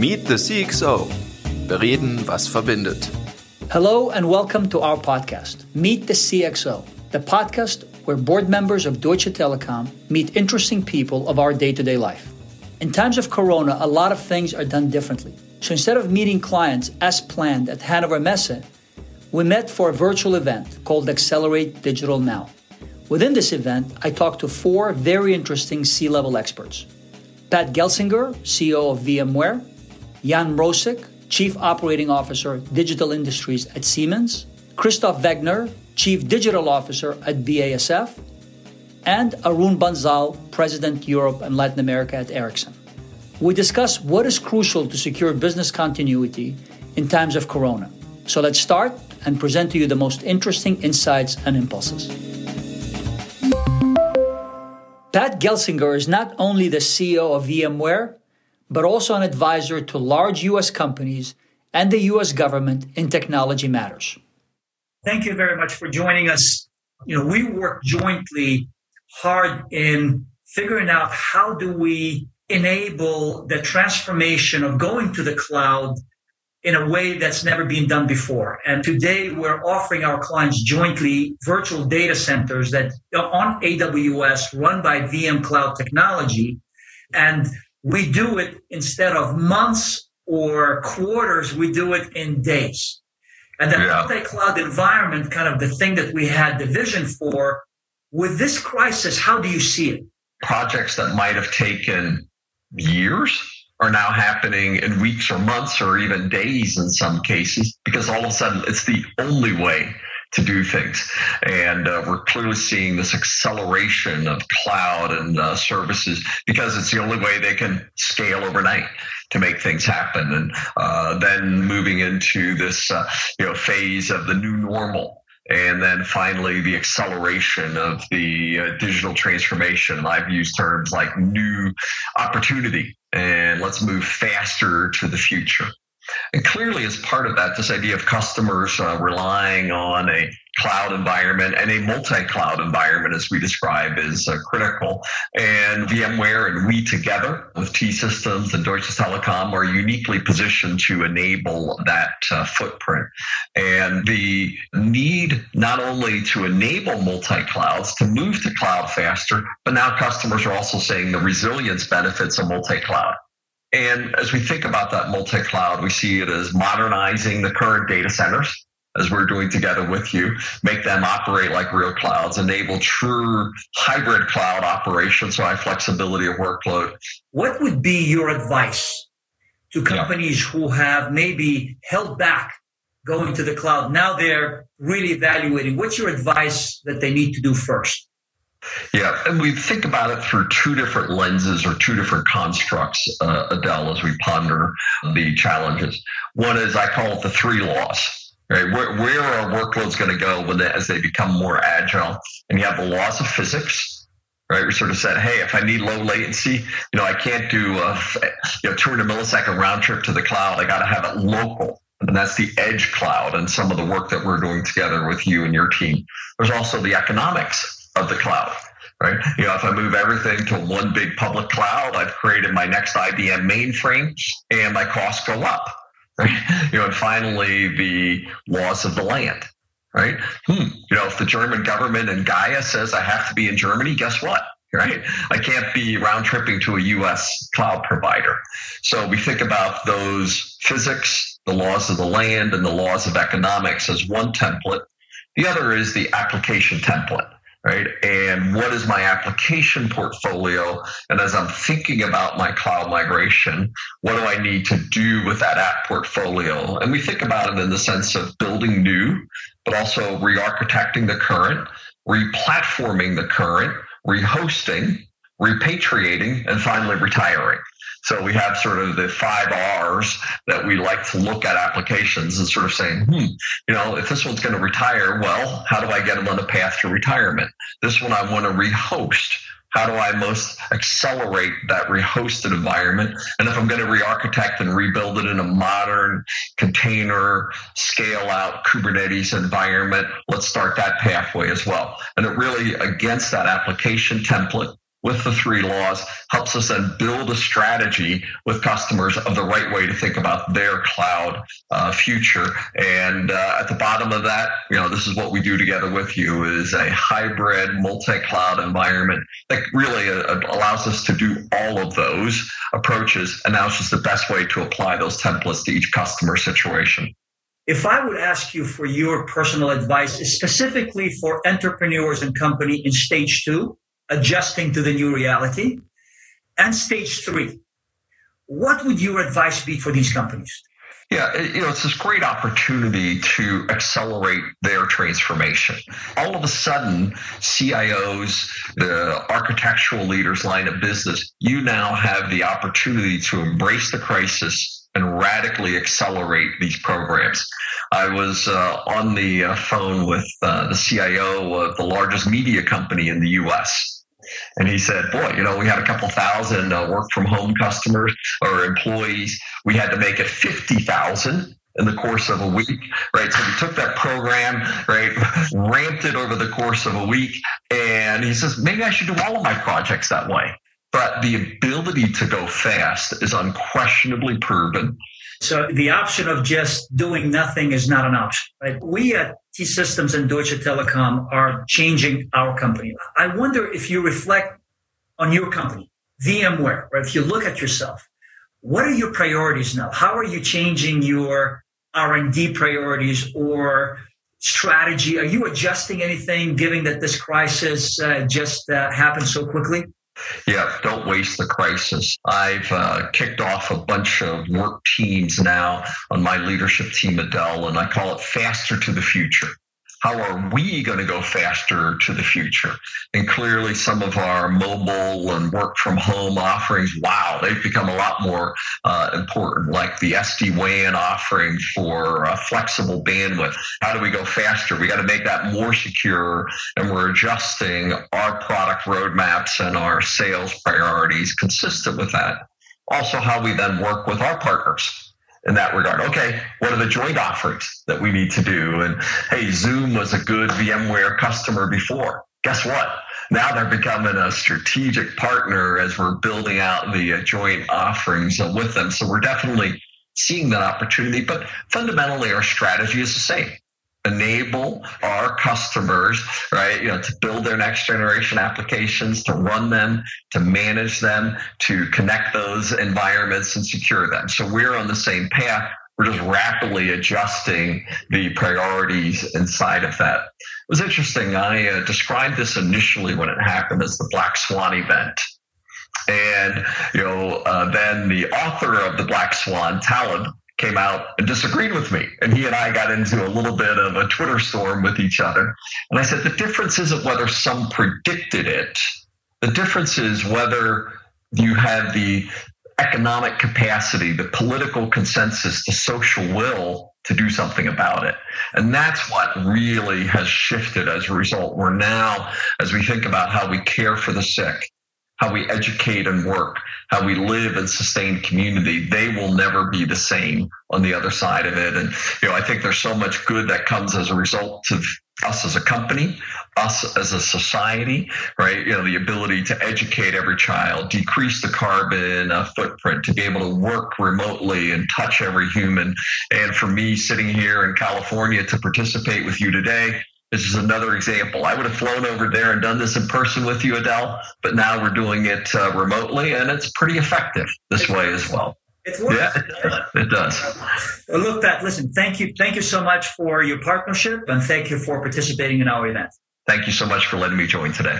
Meet the CXO. Bereden, was verbindet. Hello and welcome to our podcast, Meet the CXO, the podcast where board members of Deutsche Telekom meet interesting people of our day to day life. In times of Corona, a lot of things are done differently. So instead of meeting clients as planned at Hannover Messe, we met for a virtual event called Accelerate Digital Now. Within this event, I talked to four very interesting C level experts Pat Gelsinger, CEO of VMware, Jan Mrosik, Chief Operating Officer, Digital Industries at Siemens, Christoph Wegner, Chief Digital Officer at BASF, and Arun Bansal, President Europe and Latin America at Ericsson. We discuss what is crucial to secure business continuity in times of Corona. So let's start and present to you the most interesting insights and impulses. Pat Gelsinger is not only the CEO of VMware, but also an advisor to large US companies and the US government in technology matters. Thank you very much for joining us. You know, we work jointly hard in figuring out how do we enable the transformation of going to the cloud in a way that's never been done before. And today we're offering our clients jointly virtual data centers that are on AWS run by VM cloud technology. And we do it instead of months or quarters, we do it in days. And the yeah. multi-cloud environment, kind of the thing that we had the vision for, with this crisis, how do you see it? Projects that might have taken years are now happening in weeks or months or even days in some cases because all of a sudden it's the only way to do things. And uh, we're clearly seeing this acceleration of cloud and uh, services because it's the only way they can scale overnight to make things happen. And uh, then moving into this uh, you know phase of the new normal and then finally the acceleration of the uh, digital transformation. I've used terms like new opportunity and let's move faster to the future. And clearly, as part of that, this idea of customers uh, relying on a cloud environment and a multi-cloud environment, as we describe, is uh, critical. And VMware and we together with T-Systems and Deutsche Telekom are uniquely positioned to enable that uh, footprint. And the need not only to enable multi-clouds to move to cloud faster, but now customers are also saying the resilience benefits of multi-cloud. And as we think about that multi cloud, we see it as modernizing the current data centers, as we're doing together with you, make them operate like real clouds, enable true hybrid cloud operations, so high flexibility of workload. What would be your advice to companies yeah. who have maybe held back going to the cloud? Now they're really evaluating. What's your advice that they need to do first? Yeah, and we think about it through two different lenses or two different constructs, uh, Adel, as we ponder the challenges. One is I call it the three laws. Right, where, where are workloads going to go when they, as they become more agile? And you have the laws of physics, right? We sort of said, hey, if I need low latency, you know, I can't do a you know 200 millisecond round trip to the cloud. I got to have it local, and that's the edge cloud and some of the work that we're doing together with you and your team. There's also the economics of the cloud. Right. You know, if I move everything to one big public cloud, I've created my next IBM mainframe and my costs go up. Right. You know, and finally the laws of the land. Right. Hmm. You know, if the German government and Gaia says I have to be in Germany, guess what? right? I can't be round tripping to a US cloud provider. So we think about those physics, the laws of the land, and the laws of economics as one template. The other is the application template right? And what is my application portfolio? And as I'm thinking about my cloud migration, what do I need to do with that app portfolio? And we think about it in the sense of building new, but also re architecting the current, re-platforming the current, rehosting, repatriating, and finally retiring. So we have sort of the five R's that we like to look at applications and sort of saying, hmm, you know, if this one's going to retire, well, how do I get them on the path to retirement? This one I want to rehost. How do I most accelerate that rehosted environment? And if I'm going to re-architect and rebuild it in a modern container, scale out Kubernetes environment, let's start that pathway as well. And it really, against that application template, with the three laws helps us then build a strategy with customers of the right way to think about their cloud uh, future. And uh, at the bottom of that, you know, this is what we do together with you is a hybrid multi-cloud environment that really uh, allows us to do all of those approaches. And now it's just the best way to apply those templates to each customer situation. If I would ask you for your personal advice, specifically for entrepreneurs and company in stage two, adjusting to the new reality, and stage three, what would your advice be for these companies? Yeah, you know, it's this great opportunity to accelerate their transformation. All of a sudden, CIOs, the architectural leaders line of business, you now have the opportunity to embrace the crisis and radically accelerate these programs. I was uh, on the uh, phone with uh, the CIO of the largest media company in the US. And he said, Boy, you know, we had a couple thousand uh, work from home customers or employees. We had to make it 50,000 in the course of a week, right? So we took that program, right, ramped it over the course of a week. And he says, maybe I should do all of my projects that way. But the ability to go fast is unquestionably proven. So the option of just doing nothing is not an option, right? We at T Systems and Deutsche Telekom are changing our company. I wonder if you reflect on your company, VMware, or if you look at yourself, what are your priorities now? How are you changing your R&D priorities or strategy? Are you adjusting anything given that this crisis uh, just uh, happened so quickly? Yeah, don't waste the crisis. I've uh, kicked off a bunch of work teams now on my leadership team at Dell, and I call it Faster to the Future how are we going to go faster to the future? And clearly, some of our mobile and work from home offerings, wow, they've become a lot more uh, important, like the SD WAN offering for uh, flexible bandwidth. How do we go faster? We got to make that more secure, and we're adjusting our product roadmaps and our sales priorities consistent with that. Also, how we then work with our partners in that regard. Okay, what are the joint offerings that we need to do? And hey, Zoom was a good VMware customer before. Guess what? Now they're becoming a strategic partner as we're building out the uh, joint offerings with them. So we're definitely seeing that opportunity, but fundamentally our strategy is the same enable our customers, right, you know, to build their next generation applications, to run them, to manage them, to connect those environments and secure them. So we're on the same path. We're just rapidly adjusting the priorities inside of that. It was interesting. I uh, described this initially when it happened as the Black Swan event. And, you know, uh, then the author of the Black Swan, Taleb, came out and disagreed with me. And he and I got into a little bit of a Twitter storm with each other. And I said, the difference isn't whether some predicted it, the difference is whether you have the economic capacity, the political consensus, the social will to do something about it. And that's what really has shifted as a result. We're now, as we think about how we care for the sick, how we educate and work, how we live and sustain community, they will never be the same on the other side of it. And, you know, I think there's so much good that comes as a result of us as a company, us as a society, right? You know, the ability to educate every child, decrease the carbon uh, footprint, to be able to work remotely and touch every human. And for me, sitting here in California to participate with you today, this is another example. I would have flown over there and done this in person with you, Adel, but now we're doing it uh, remotely, and it's pretty effective this way as well. It works. Yeah, it does. Well, look, Pat, listen, thank you. Thank you so much for your partnership, and thank you for participating in our event. Thank you so much for letting me join today.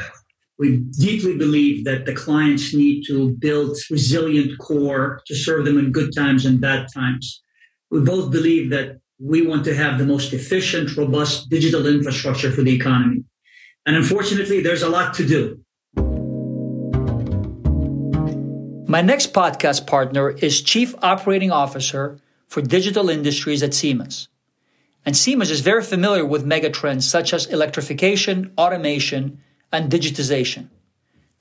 We deeply believe that the clients need to build resilient core to serve them in good times and bad times. We both believe that we want to have the most efficient, robust digital infrastructure for the economy. And unfortunately, there's a lot to do. My next podcast partner is Chief Operating Officer for Digital Industries at Siemens. And Siemens is very familiar with megatrends such as electrification, automation, and digitization.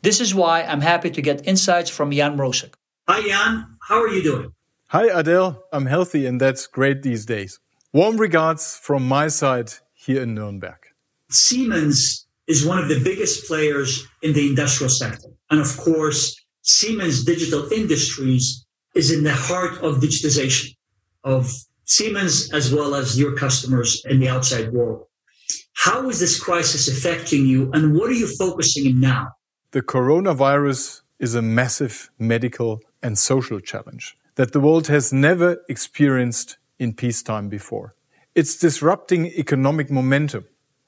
This is why I'm happy to get insights from Jan Mrosik. Hi, Jan. How are you doing? Hi, Adel. I'm healthy, and that's great these days. Warm regards from my side here in Nuremberg. Siemens is one of the biggest players in the industrial sector. And of course, Siemens Digital Industries is in the heart of digitization of Siemens as well as your customers in the outside world. How is this crisis affecting you and what are you focusing on now? The coronavirus is a massive medical and social challenge that the world has never experienced in peacetime before. It's disrupting economic momentum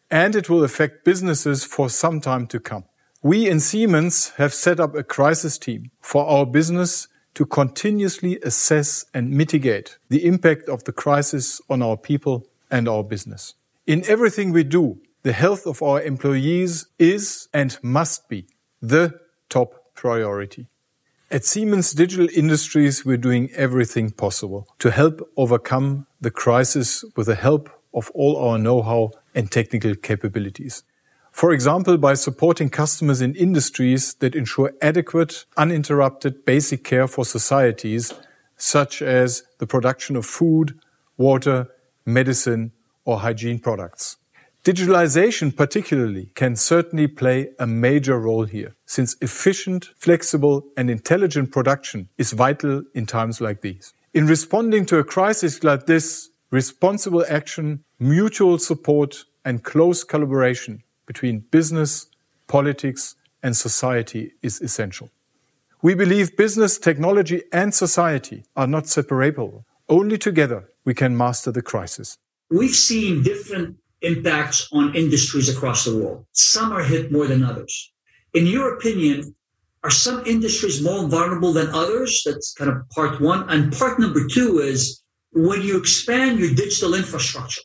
and it will affect businesses for some time to come. We in Siemens have set up a crisis team for our business to continuously assess and mitigate the impact of the crisis on our people and our business. In everything we do, the health of our employees is and must be the top priority. At Siemens Digital Industries, we're doing everything possible to help overcome the crisis with the help of all our know-how and technical capabilities. For example, by supporting customers in industries that ensure adequate, uninterrupted basic care for societies, such as the production of food, water, medicine, or hygiene products. Digitalization particularly can certainly play a major role here, since efficient, flexible, and intelligent production is vital in times like these. In responding to a crisis like this, responsible action, mutual support, and close collaboration between business, politics, and society is essential. We believe business, technology, and society are not separable. Only together we can master the crisis. We've seen different impacts on industries across the world. Some are hit more than others. In your opinion, are some industries more vulnerable than others? That's kind of part one. And part number two is when you expand your digital infrastructure,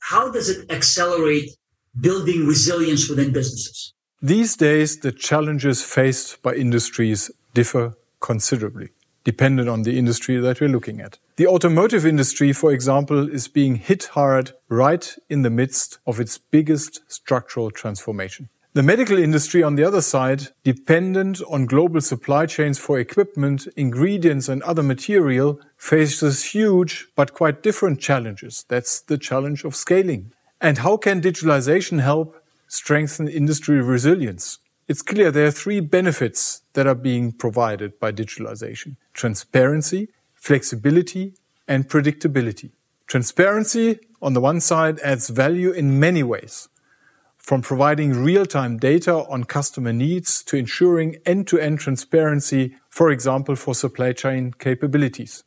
how does it accelerate building resilience within businesses? These days, the challenges faced by industries differ considerably, dependent on the industry that we're looking at. The automotive industry, for example, is being hit hard right in the midst of its biggest structural transformation. The medical industry, on the other side, dependent on global supply chains for equipment, ingredients, and other material, faces huge but quite different challenges. That's the challenge of scaling. And how can digitalization help strengthen industry resilience? It's clear there are three benefits that are being provided by digitalization. Transparency, flexibility, and predictability. Transparency, on the one side, adds value in many ways. From providing real-time data on customer needs to ensuring end-to-end transparency, for example, for supply chain capabilities.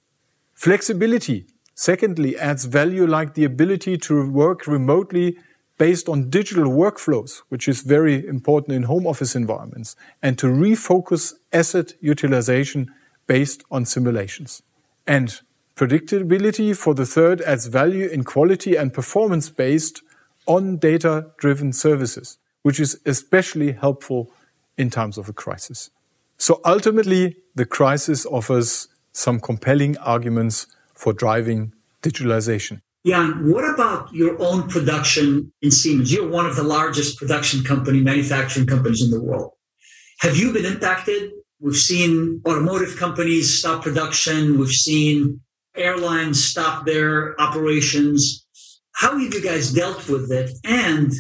Flexibility Secondly, adds value like the ability to work remotely based on digital workflows, which is very important in home office environments, and to refocus asset utilization based on simulations. And predictability for the third adds value in quality and performance based on data driven services, which is especially helpful in times of a crisis. So ultimately, the crisis offers some compelling arguments for driving digitalization. Jan, what about your own production in Siemens? You're one of the largest production company, manufacturing companies in the world. Have you been impacted? We've seen automotive companies stop production. We've seen airlines stop their operations. How have you guys dealt with it? And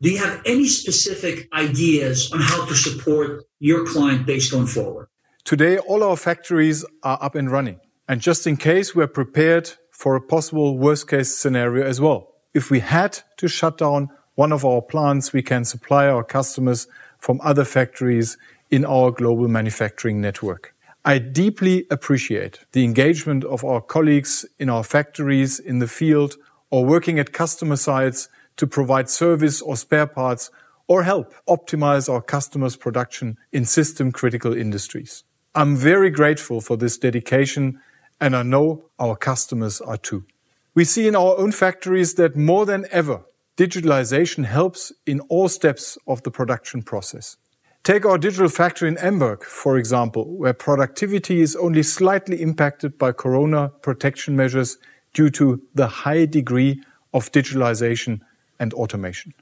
do you have any specific ideas on how to support your client base going forward? Today, all our factories are up and running. And just in case, we're prepared for a possible worst case scenario as well. If we had to shut down one of our plants, we can supply our customers from other factories in our global manufacturing network. I deeply appreciate the engagement of our colleagues in our factories, in the field, or working at customer sites to provide service or spare parts or help optimize our customers' production in system critical industries. I'm very grateful for this dedication and I know our customers are too. We see in our own factories that more than ever, digitalization helps in all steps of the production process. Take our digital factory in Amberg, for example, where productivity is only slightly impacted by corona protection measures due to the high degree of digitalization and automation.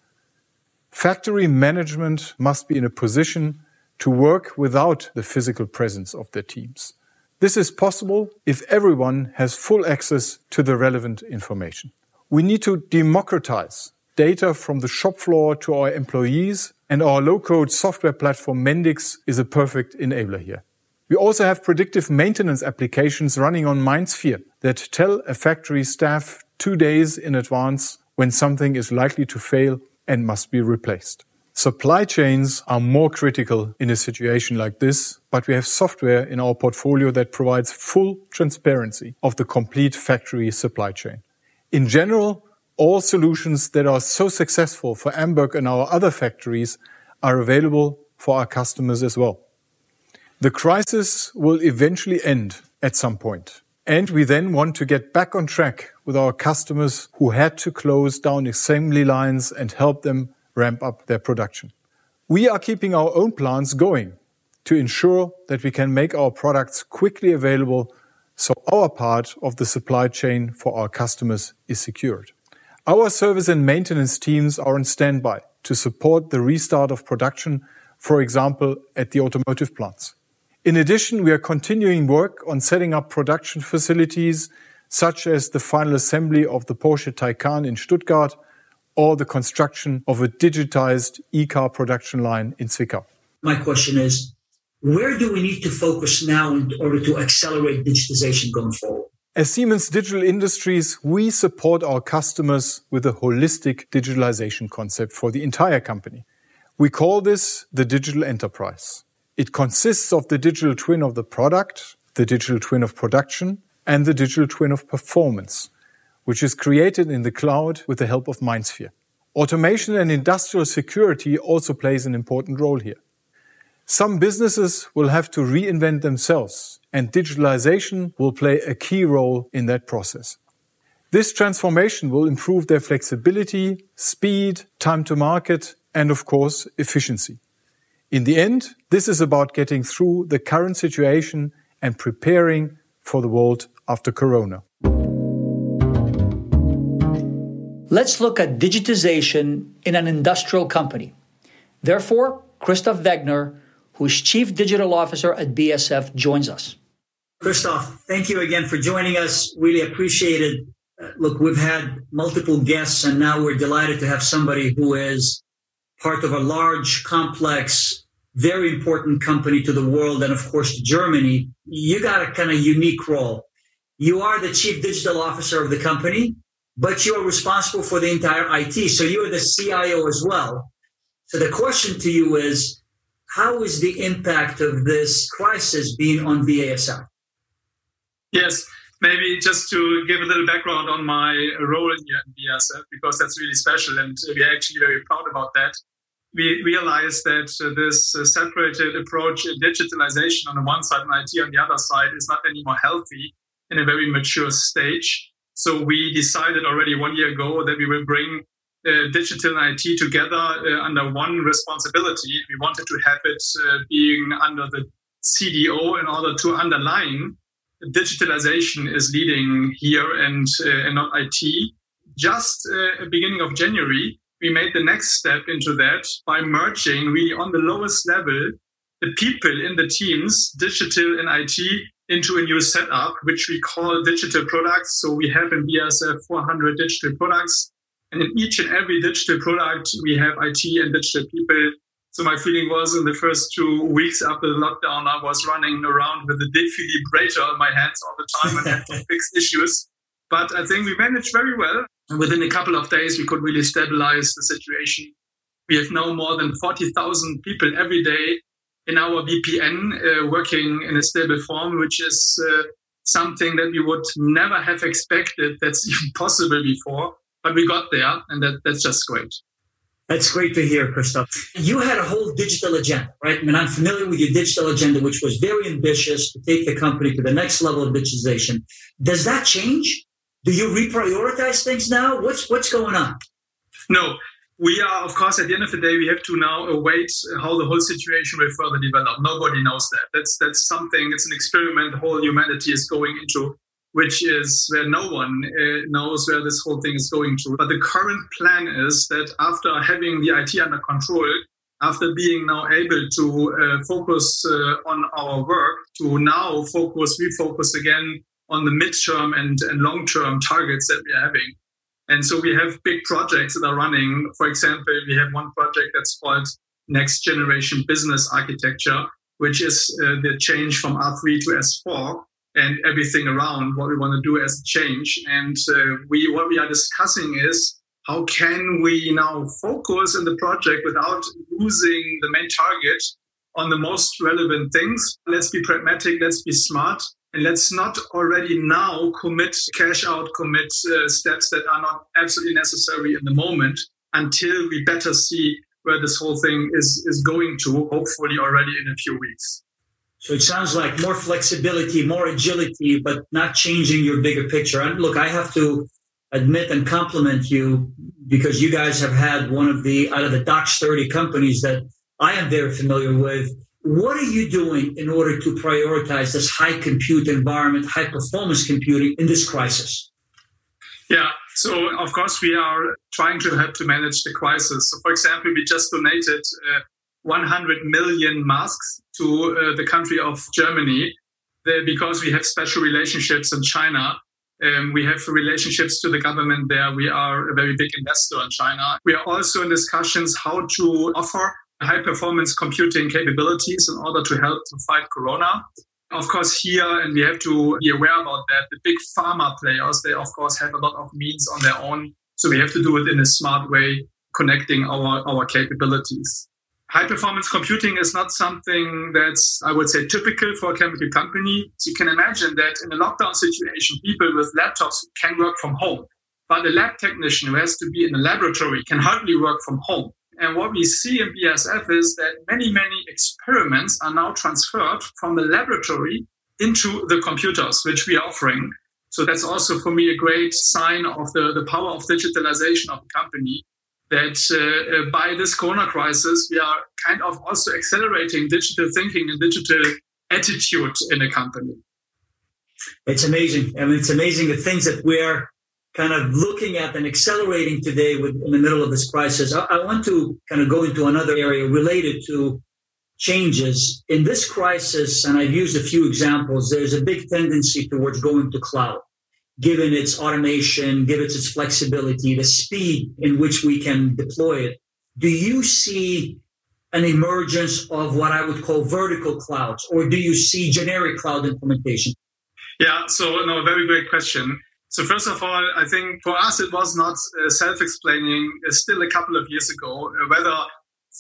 Factory management must be in a position to work without the physical presence of their teams. This is possible if everyone has full access to the relevant information. We need to democratize data from the shop floor to our employees And our low code software platform Mendix is a perfect enabler here. We also have predictive maintenance applications running on MindSphere that tell a factory staff two days in advance when something is likely to fail and must be replaced. Supply chains are more critical in a situation like this, but we have software in our portfolio that provides full transparency of the complete factory supply chain. In general, all solutions that are so successful for Amberg and our other factories are available for our customers as well. The crisis will eventually end at some point, and we then want to get back on track with our customers who had to close down assembly lines and help them ramp up their production. We are keeping our own plants going to ensure that we can make our products quickly available so our part of the supply chain for our customers is secured. Our service and maintenance teams are on standby to support the restart of production, for example, at the automotive plants. In addition, we are continuing work on setting up production facilities such as the final assembly of the Porsche Taycan in Stuttgart or the construction of a digitized e-car production line in Zwickau. My question is, where do we need to focus now in order to accelerate digitization going forward? As Siemens Digital Industries, we support our customers with a holistic digitalization concept for the entire company. We call this the digital enterprise. It consists of the digital twin of the product, the digital twin of production, and the digital twin of performance which is created in the cloud with the help of MindSphere. Automation and industrial security also plays an important role here. Some businesses will have to reinvent themselves and digitalization will play a key role in that process. This transformation will improve their flexibility, speed, time to market, and of course, efficiency. In the end, this is about getting through the current situation and preparing for the world after Corona. Let's look at digitization in an industrial company. Therefore, Christoph Wegner, who is Chief Digital Officer at BASF, joins us. Christoph, thank you again for joining us. Really appreciate it. Uh, look, we've had multiple guests, and now we're delighted to have somebody who is part of a large, complex, very important company to the world and, of course, to Germany. You got a kind of unique role. You are the chief digital officer of the company, but you are responsible for the entire IT. So you are the CIO as well. So the question to you is, how is the impact of this crisis being on BASF? Yes, maybe just to give a little background on my role at BASF, because that's really special and we're actually very proud about that. We realized that this separated approach in digitalization on the one side and IT on the other side is not anymore healthy in a very mature stage. So we decided already one year ago that we will bring uh, digital and IT together uh, under one responsibility. We wanted to have it uh, being under the CDO in order to underline digitalization is leading here and, uh, and not IT. Just uh, beginning of January, we made the next step into that by merging really on the lowest level the people in the teams, digital and IT, into a new setup, which we call digital products. So we have in BASF 400 digital products. And in each and every digital product, we have IT and digital people. So my feeling was in the first two weeks after the lockdown, I was running around with a defibrillator in my hands all the time and had to fix issues. But I think we managed very well. And within a couple of days, we could really stabilize the situation. We have now more than 40,000 people every day in our VPN uh, working in a stable form, which is uh, something that we would never have expected that's even possible before. But we got there, and that, that's just great. That's great to hear, Christoph. You had a whole digital agenda, right? I mean, I'm familiar with your digital agenda, which was very ambitious to take the company to the next level of digitization. Does that change? Do you reprioritize things now? What's what's going on? No, we are, of course, at the end of the day, we have to now await how the whole situation will further develop. Nobody knows that. That's that's something. It's an experiment. The whole humanity is going into, which is where no one uh, knows where this whole thing is going to. But the current plan is that after having the IT under control, after being now able to uh, focus uh, on our work, to now focus, refocus again on the midterm and, and long term targets that we are having and so we have big projects that are running. For example, we have one project that's called next generation business architecture, which is uh, the change from R3 to S4 and everything around what we want to do as a change. And uh, we what we are discussing is how can we now focus in the project without losing the main target on the most relevant things. Let's be pragmatic, let's be smart, let's not already now commit cash out, commit uh, steps that are not absolutely necessary in the moment until we better see where this whole thing is, is going to, hopefully already in a few weeks. So it sounds like more flexibility, more agility, but not changing your bigger picture. And look, I have to admit and compliment you because you guys have had one of the out of the DAX 30 companies that I am very familiar with. What are you doing in order to prioritize this high compute environment, high performance computing in this crisis? Yeah, so of course we are trying to help to manage the crisis. So, for example, we just donated uh, 100 million masks to uh, the country of Germany because we have special relationships in China. Um, we have relationships to the government there. We are a very big investor in China. We are also in discussions how to offer high performance computing capabilities in order to help to fight corona. Of course, here, and we have to be aware about that, the big pharma players, they of course have a lot of means on their own. So we have to do it in a smart way, connecting our, our capabilities high performance computing is not something that's, I would say, typical for a chemical company. So you can imagine that in a lockdown situation, people with laptops can work from home. But a lab technician who has to be in a laboratory can hardly work from home. And what we see in BASF is that many, many experiments are now transferred from the laboratory into the computers, which we are offering. So that's also for me a great sign of the, the power of digitalization of the company that uh, uh, by this corona crisis, we are kind of also accelerating digital thinking and digital attitude in a company. It's amazing. I mean, it's amazing the things that we're kind of looking at and accelerating today with, in the middle of this crisis. I, I want to kind of go into another area related to changes in this crisis. And I've used a few examples. There's a big tendency towards going to cloud given its automation, given its flexibility, the speed in which we can deploy it. Do you see an emergence of what I would call vertical clouds, or do you see generic cloud implementation? Yeah, so no, very great question. So first of all, I think for us it was not uh, self-explaining. Still a couple of years ago, uh, whether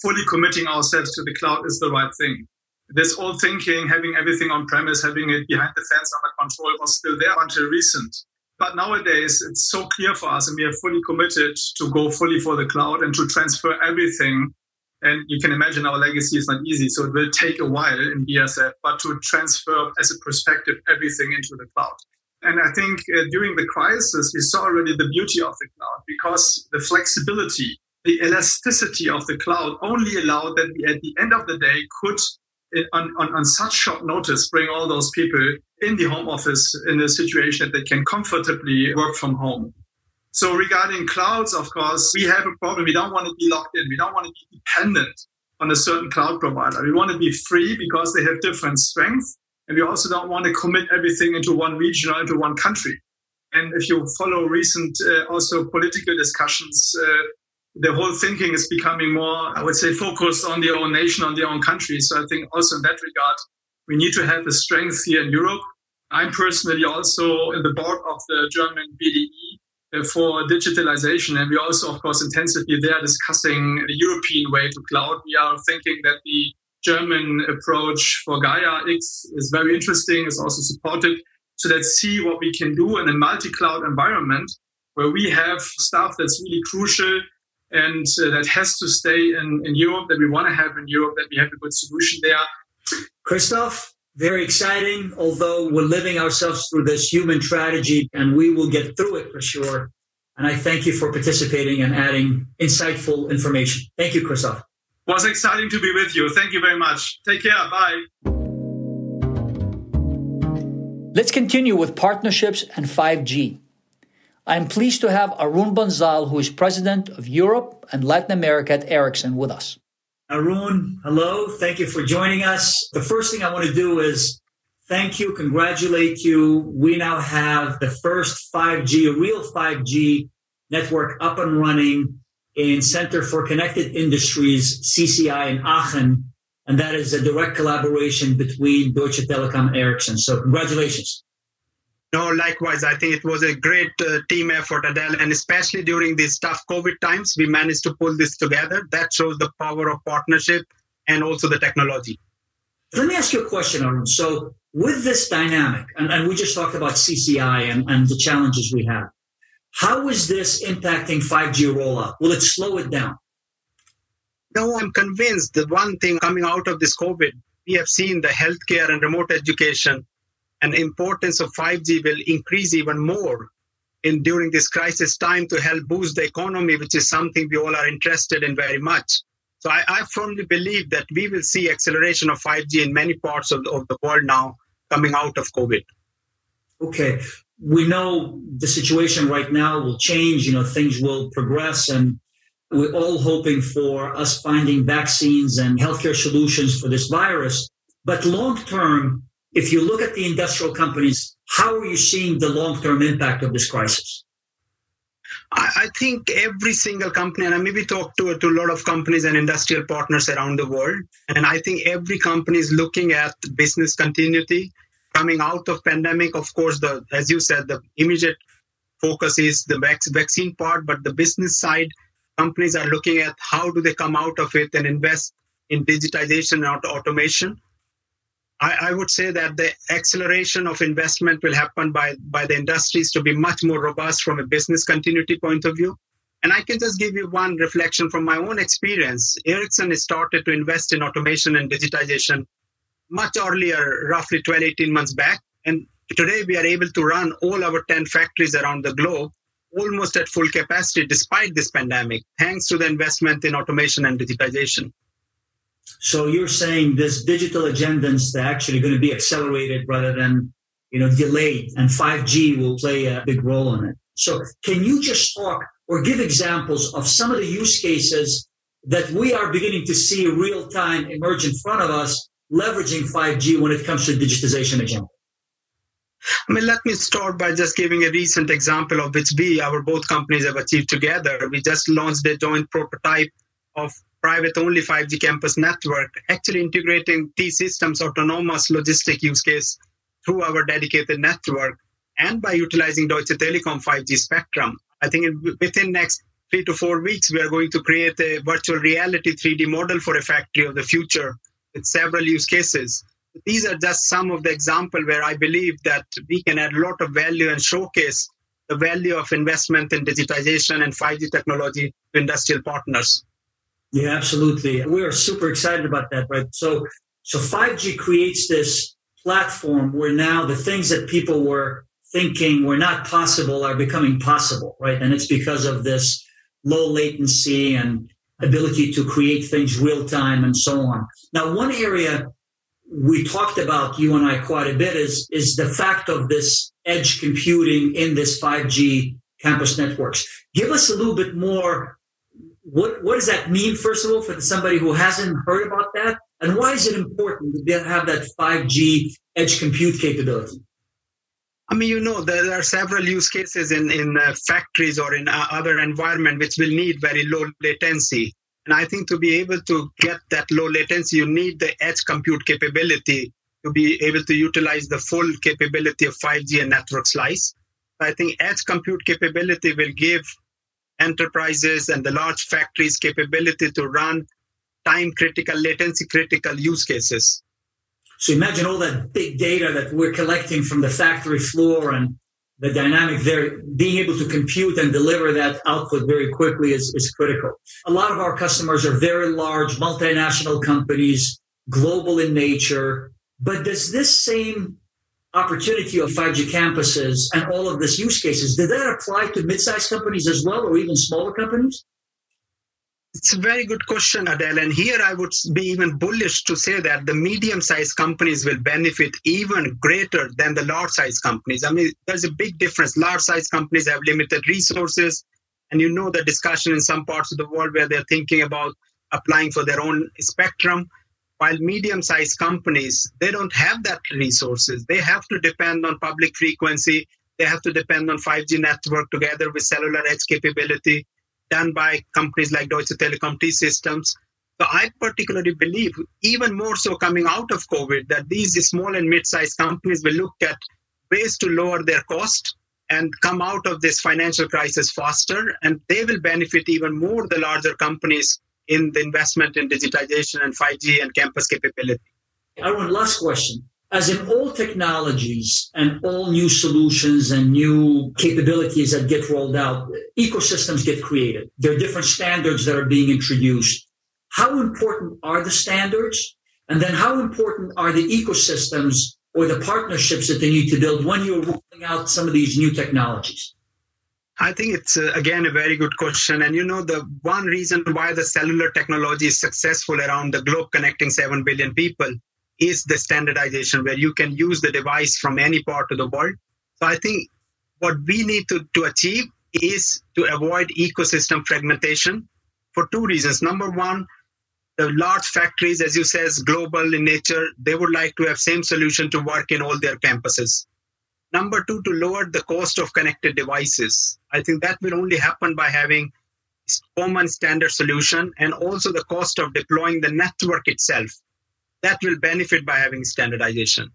fully committing ourselves to the cloud is the right thing. This old thinking, having everything on premise, having it behind the fence under control, was still there until recent. But nowadays, it's so clear for us, and we are fully committed to go fully for the cloud and to transfer everything. And you can imagine our legacy is not easy, so it will take a while in BASF, but to transfer as a perspective everything into the cloud. And I think uh, during the crisis, we saw already the beauty of the cloud because the flexibility, the elasticity of the cloud only allowed that we, at the end of the day, could on, on, on such short notice bring all those people in the home office in a situation that they can comfortably work from home. So regarding clouds, of course, we have a problem. We don't want to be locked in. We don't want to be dependent on a certain cloud provider. We want to be free because they have different strengths. And we also don't want to commit everything into one region or into one country. And if you follow recent uh, also political discussions, uh, the whole thinking is becoming more, I would say, focused on their own nation, on their own country. So I think also in that regard, we need to have a strength here in Europe. I'm personally also in the board of the German BDI uh, for digitalization. And we also, of course, intensively there discussing the European way to cloud. We are thinking that the German approach for Gaia X is very interesting, is also supported. So let's see what we can do in a multi-cloud environment where we have stuff that's really crucial and uh, that has to stay in, in Europe, that we want to have in Europe, that we have a good solution there. Christoph, very exciting, although we're living ourselves through this human tragedy and we will get through it for sure. And I thank you for participating and adding insightful information. Thank you, Christoph. Was exciting to be with you. Thank you very much. Take care. Bye. Let's continue with partnerships and 5G. I am pleased to have Arun Bansal, who is president of Europe and Latin America at Ericsson, with us. Arun, hello. Thank you for joining us. The first thing I want to do is thank you, congratulate you. We now have the first 5G, a real 5G network up and running in Center for Connected Industries, CCI in Aachen, and that is a direct collaboration between Deutsche Telekom and Ericsson. So congratulations. No, likewise. I think it was a great uh, team effort, Adel, and especially during these tough COVID times, we managed to pull this together. That shows the power of partnership and also the technology. Let me ask you a question, Arun. So, with this dynamic, and, and we just talked about CCI and, and the challenges we have, how is this impacting 5G rollout? Will it slow it down? No, I'm convinced the one thing coming out of this COVID, we have seen the healthcare and remote education and importance of 5G will increase even more in during this crisis time to help boost the economy, which is something we all are interested in very much. So I, I firmly believe that we will see acceleration of 5G in many parts of the, of the world now coming out of COVID. Okay. We know the situation right now will change, you know, things will progress and we're all hoping for us finding vaccines and healthcare solutions for this virus. But long term, if you look at the industrial companies, how are you seeing the long term impact of this crisis? I think every single company, and I maybe talk to, to a lot of companies and industrial partners around the world, and I think every company is looking at business continuity coming out of pandemic. Of course, the as you said, the immediate focus is the vaccine part, but the business side, companies are looking at how do they come out of it and invest in digitization and automation. I, I, would say that the acceleration of investment will happen by, by the industries to be much more robust from a business continuity point of view. And I can just give you one reflection from my own experience. Ericsson started to invest in automation and digitization much earlier, roughly 12, 18 months back. And today we are able to run all our 10 factories around the globe almost at full capacity despite this pandemic, thanks to the investment in automation and digitization. So you're saying this digital agenda is actually going to be accelerated rather than, you know, delayed and 5G will play a big role in it. So can you just talk or give examples of some of the use cases that we are beginning to see real time emerge in front of us leveraging 5G when it comes to digitization agenda? I mean, let me start by just giving a recent example of which we, our both companies, have achieved together. We just launched a joint prototype of private only 5G campus network, actually integrating T-Systems autonomous logistic use case through our dedicated network and by utilizing Deutsche Telekom 5G spectrum. I think within next three to four weeks, we are going to create a virtual reality 3D model for a factory of the future with several use cases. These are just some of the examples where I believe that we can add a lot of value and showcase the value of investment in digitization and 5G technology to industrial partners. Yeah, absolutely. We are super excited about that, right? So, so 5G creates this platform where now the things that people were thinking were not possible are becoming possible, right? And it's because of this low latency and ability to create things real time and so on. Now, one area we talked about you and I quite a bit is is the fact of this edge computing in this 5G campus networks. Give us a little bit more what what does that mean first of all for somebody who hasn't heard about that and why is it important to have that 5g edge compute capability i mean you know there are several use cases in in uh, factories or in uh, other environment which will need very low latency and i think to be able to get that low latency you need the edge compute capability to be able to utilize the full capability of 5g and network slice i think edge compute capability will give enterprises and the large factories capability to run time critical, latency critical use cases. So imagine all that big data that we're collecting from the factory floor and the dynamic there, being able to compute and deliver that output very quickly is, is critical. A lot of our customers are very large multinational companies, global in nature. But does this same opportunity of 5G campuses and all of these use cases, did that apply to mid-sized companies as well or even smaller companies? It's a very good question, Adel. And here I would be even bullish to say that the medium sized companies will benefit even greater than the large sized companies. I mean, there's a big difference. Large sized companies have limited resources. And you know the discussion in some parts of the world where they're thinking about applying for their own spectrum while medium sized companies they don't have that resources they have to depend on public frequency they have to depend on 5g network together with cellular edge capability done by companies like Deutsche Telekom T-Systems. So I particularly believe, even more so coming out of COVID, that these small and mid-sized companies will look at ways to lower their cost and come out of this financial crisis faster, and they will benefit even more the larger companies in the investment in digitization and 5G and campus capability. Arun, last question. As in all technologies and all new solutions and new capabilities that get rolled out, ecosystems get created. There are different standards that are being introduced. How important are the standards? And then how important are the ecosystems or the partnerships that they need to build when you're rolling out some of these new technologies? I think it's uh, again a very good question. And you know, the one reason why the cellular technology is successful around the globe, connecting 7 billion people, is the standardization where you can use the device from any part of the world. So I think what we need to, to achieve is to avoid ecosystem fragmentation for two reasons. Number one, the large factories, as you says, global in nature, they would like to have same solution to work in all their campuses. Number two, to lower the cost of connected devices. I think that will only happen by having common standard solution and also the cost of deploying the network itself. That will benefit by having standardization.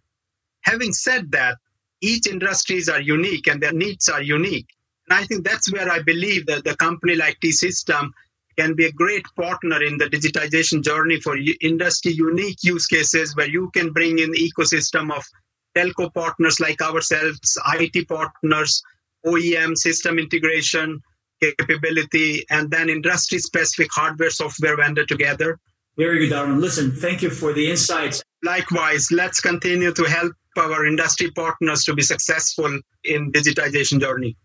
Having said that, each industries are unique and their needs are unique. And I think that's where I believe that the company like T-System can be a great partner in the digitization journey for industry unique use cases where you can bring in the ecosystem of telco partners like ourselves, IT partners, OEM system integration capability, and then industry specific hardware software vendor together. Very good, Arun. Listen, thank you for the insights. Likewise, let's continue to help our industry partners to be successful in digitization journey.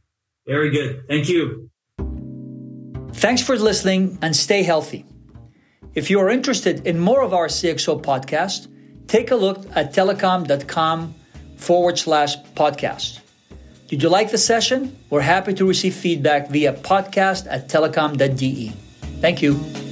Very good. Thank you. Thanks for listening and stay healthy. If you are interested in more of our CXO podcast, take a look at telekom.com forward slash podcast. Did you like the session? We're happy to receive feedback via podcast at telekom.de. Thank you.